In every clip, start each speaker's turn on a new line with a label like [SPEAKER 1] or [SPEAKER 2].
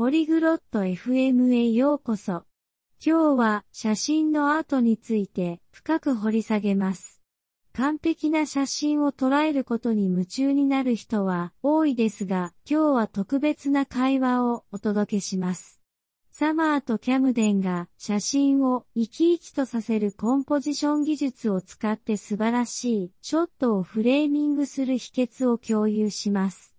[SPEAKER 1] ポリグロット FM へようこそ。今日は写真のアートについて深く掘り下げます。完璧な写真を捉えることに夢中になる人は多いですが、今日は特別な会話をお届けします。サマーとキャムデンが写真を生き生きとさせるコンポジション技術を使って素晴らしいショットをフレーミングする秘訣を共有します。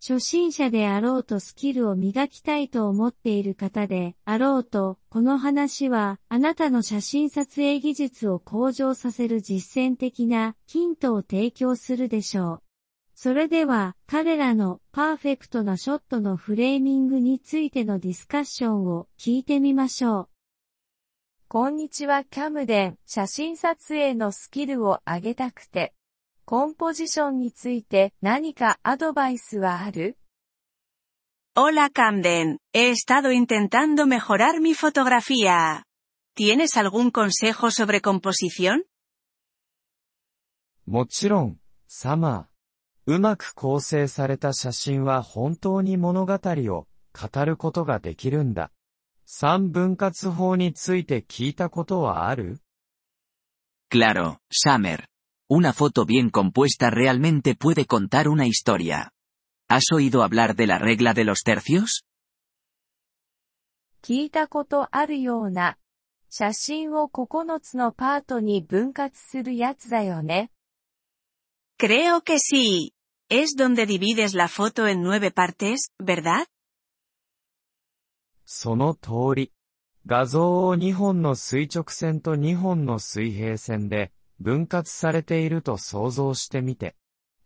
[SPEAKER 1] 初心者であろうとスキルを磨きたいと思っている方であろうと、この話はあなたの写真撮影技術を向上させる実践的なヒントを提供するでしょう。それでは彼らのパーフェクトなショットのフレーミングについてのディスカッションを聞いてみましょう。
[SPEAKER 2] こんにちはキャムデン。写真撮影のスキルを上げたくてコンポジションについて何かアドバイスはある
[SPEAKER 3] Hola Camden, he estado intentando mejorar mi fotografía. ¿Tienes algún consejo sobre composición?
[SPEAKER 4] もちろん、サマー。うまく構成された写真は本当に物語を語ることができるんだ。三分割法について聞いたことはある
[SPEAKER 5] Claro, Summer. Una foto bien compuesta realmente puede contar una historia. ¿Has oído hablar de la regla de los tercios?
[SPEAKER 3] Creo que sí. Es donde divides la foto en nueve partes, ¿verdad?
[SPEAKER 4] その通り。画像を2本の垂直線と2本の水平線で 分割されていると想像してみて、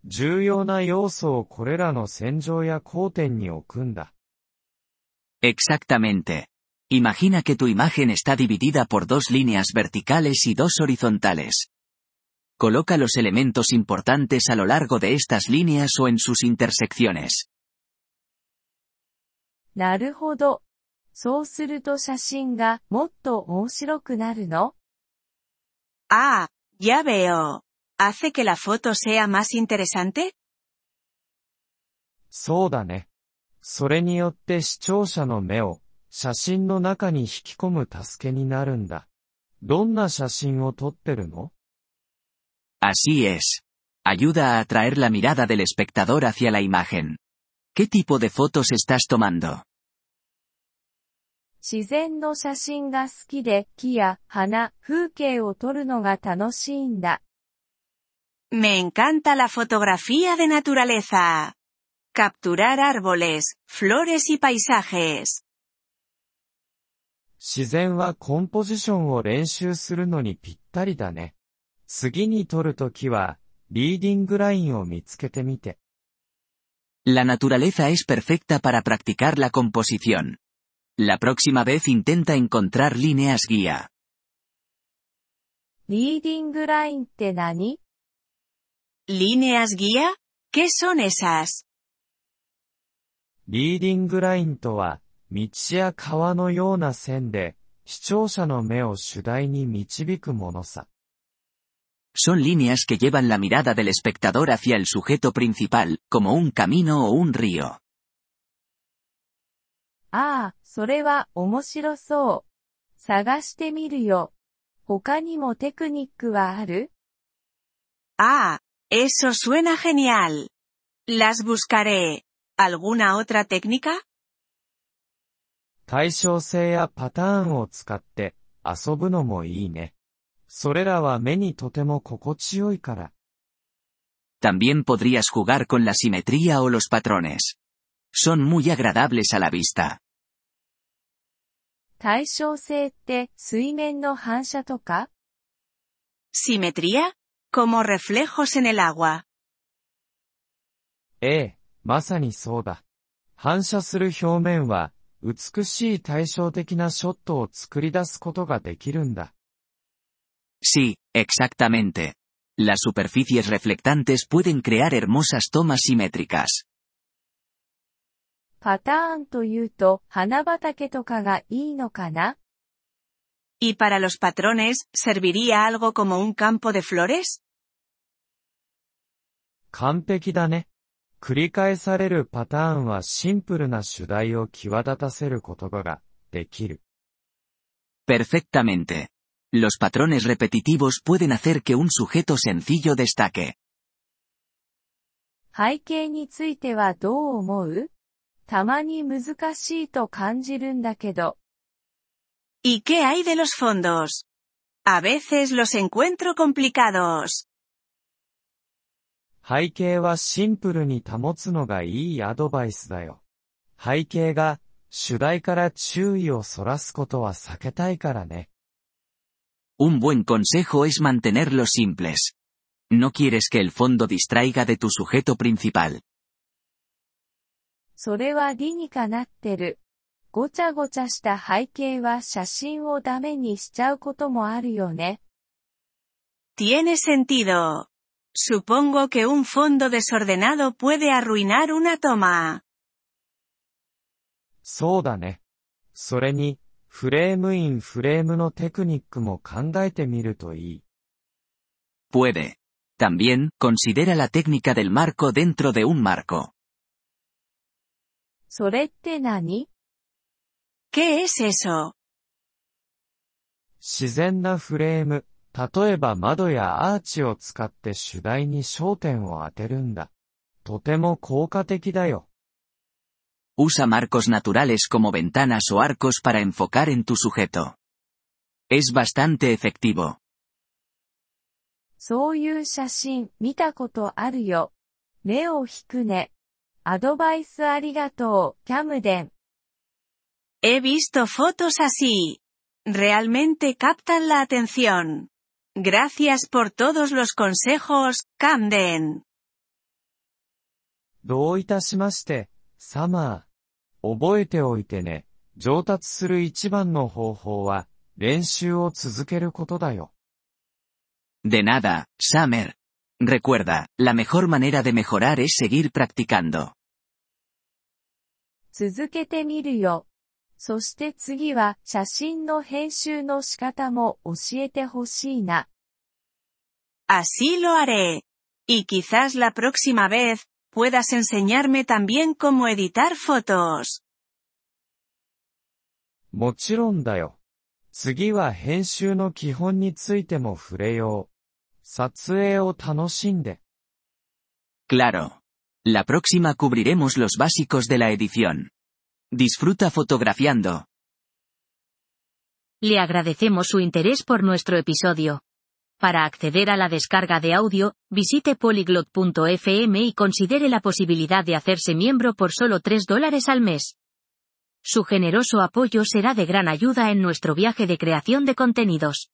[SPEAKER 4] 重要な要素をこれらの線上や交点に置くんだ。
[SPEAKER 5] Exactamente. Imagina que tu imagen está dividida por dos líneas verticales y dos horizontales. Coloca los elementos importantes a lo largo de estas líneas o en sus intersecciones.
[SPEAKER 2] なるほど。そうすると写真がもっと面白くなるの
[SPEAKER 3] Ah, Ya veo. ¿Hace que la foto sea más interesante?
[SPEAKER 4] そうだね。それによって視聴者の目を写真の中に引き込む助けになるんだ。どんな写真を撮ってるの
[SPEAKER 5] Así es. Ayuda a atraer la mirada del espectador hacia la imagen. ¿Qué tipo de fotos estás tomando?
[SPEAKER 2] 自然の写真が好きで木や花、風景を撮るのが楽しいんだ。
[SPEAKER 3] Me encanta la fotografía de naturaleza. Capturar árboles, flores y paisajes.
[SPEAKER 4] 自然はコンポジションを練習するのにぴったりだね。次に撮るときは、リーディングラインを見つけてみて。
[SPEAKER 5] La naturaleza es perfecta para practicar la composición. La próxima vez intenta encontrar líneas guía.
[SPEAKER 2] ¿Leading line
[SPEAKER 3] ¿Líneas guía? ¿Qué son esas?
[SPEAKER 4] リーディングラインとは、道や川のような線で、視聴者の目を主題に導くものさ。
[SPEAKER 5] Son líneas que llevan la mirada del espectador hacia el sujeto principal, como un camino o un río.
[SPEAKER 2] ああ、それは面白そう。探してみるよ。他にもテクニックはある
[SPEAKER 3] Ah, eso suena genial. Las buscaré. ¿Alguna otra técnica?
[SPEAKER 4] 対称性やパターンを使って遊ぶのもいいね。それらは目にとても心地よいから。
[SPEAKER 5] También podrías jugar con la simetría o los patrones. Son muy agradables a la vista.
[SPEAKER 2] 対称性って水面の反射とか
[SPEAKER 3] ¿Simetría? Como reflejos en el agua.
[SPEAKER 4] ええ、まさにそうだ。反射する表面は、美しい対照的なショットを作り出すことができるんだ。
[SPEAKER 5] Sí, exactamente. Las superficies reflectantes pueden crear hermosas tomas simétricas.
[SPEAKER 2] パターンというと、花畑とかがいいのかな
[SPEAKER 3] ¿Y para los patrones, serviría algo como un campo de flores?
[SPEAKER 4] 完璧だね。繰り返されるパターンはシンプルな主題を際立たせることができる。
[SPEAKER 5] Perfectamente. Los patrones repetitivos pueden hacer que un sujeto sencillo destaque.
[SPEAKER 2] 背景についてはどう思うたまに難しいと感じるんだけど。
[SPEAKER 3] ¿Y qué hay de los fondos? A veces los encuentro complicados.
[SPEAKER 4] 背景はシンプルに保つのがいいアドバイスだよ。背景が主題から注意をそらすことは避けたいからね。
[SPEAKER 5] Un buen consejo es mantenerlos simples. No quieres que el fondo distraiga de tu sujeto principal.
[SPEAKER 2] それは理にかなってる。ごちゃごちゃした背景は写真をダメにしちゃうこともあるよね。
[SPEAKER 3] Tiene sentido. Supongo que un fondo desordenado puede arruinar una toma.
[SPEAKER 4] そうだね。それに、フレームインフレームのテクニックも考えてみるといい。
[SPEAKER 5] Puede. También, considera la técnica del marco dentro de un marco.
[SPEAKER 2] それって何
[SPEAKER 3] ¿Qué es eso?
[SPEAKER 4] 自然なフレーム、例えば窓やアーチを使って主題に焦点を当てるんだ。とても効果的だよ。
[SPEAKER 5] Usa marcos naturales como ventanas o arcos para enfocar en tu sujeto. Es bastante efectivo.
[SPEAKER 2] そういう写真見たことあるよ。目を引くね。アドバイスありがとう、キャムデン。
[SPEAKER 3] He visto fotos así. Realmente captan la atención. Gracias por todos los consejos, Camden.
[SPEAKER 4] どういたしまして、サマー。覚えておいてね。上達する一番の方法は、練習を続けることだよ。
[SPEAKER 5] De nada, Summer. Recuerda, la mejor manera de mejorar es seguir practicando.
[SPEAKER 2] 続けてみるよ。そして次は写真の編集の仕方も教えてほしいな。
[SPEAKER 3] Así lo haré. Y quizás la próxima vez, puedas enseñarme también cómo editar fotos.
[SPEAKER 4] もちろんだよ。次は編集の基本についても触れよう。 撮影を楽しんで。
[SPEAKER 5] Claro. La próxima cubriremos los básicos de la edición. Disfruta fotografiando.
[SPEAKER 6] Le agradecemos su interés por nuestro episodio. Para acceder a la descarga de audio, visite polyglot.fm y considere la posibilidad de hacerse miembro por solo 3 dólares al mes. Su generoso apoyo será de gran ayuda en nuestro viaje de creación de contenidos.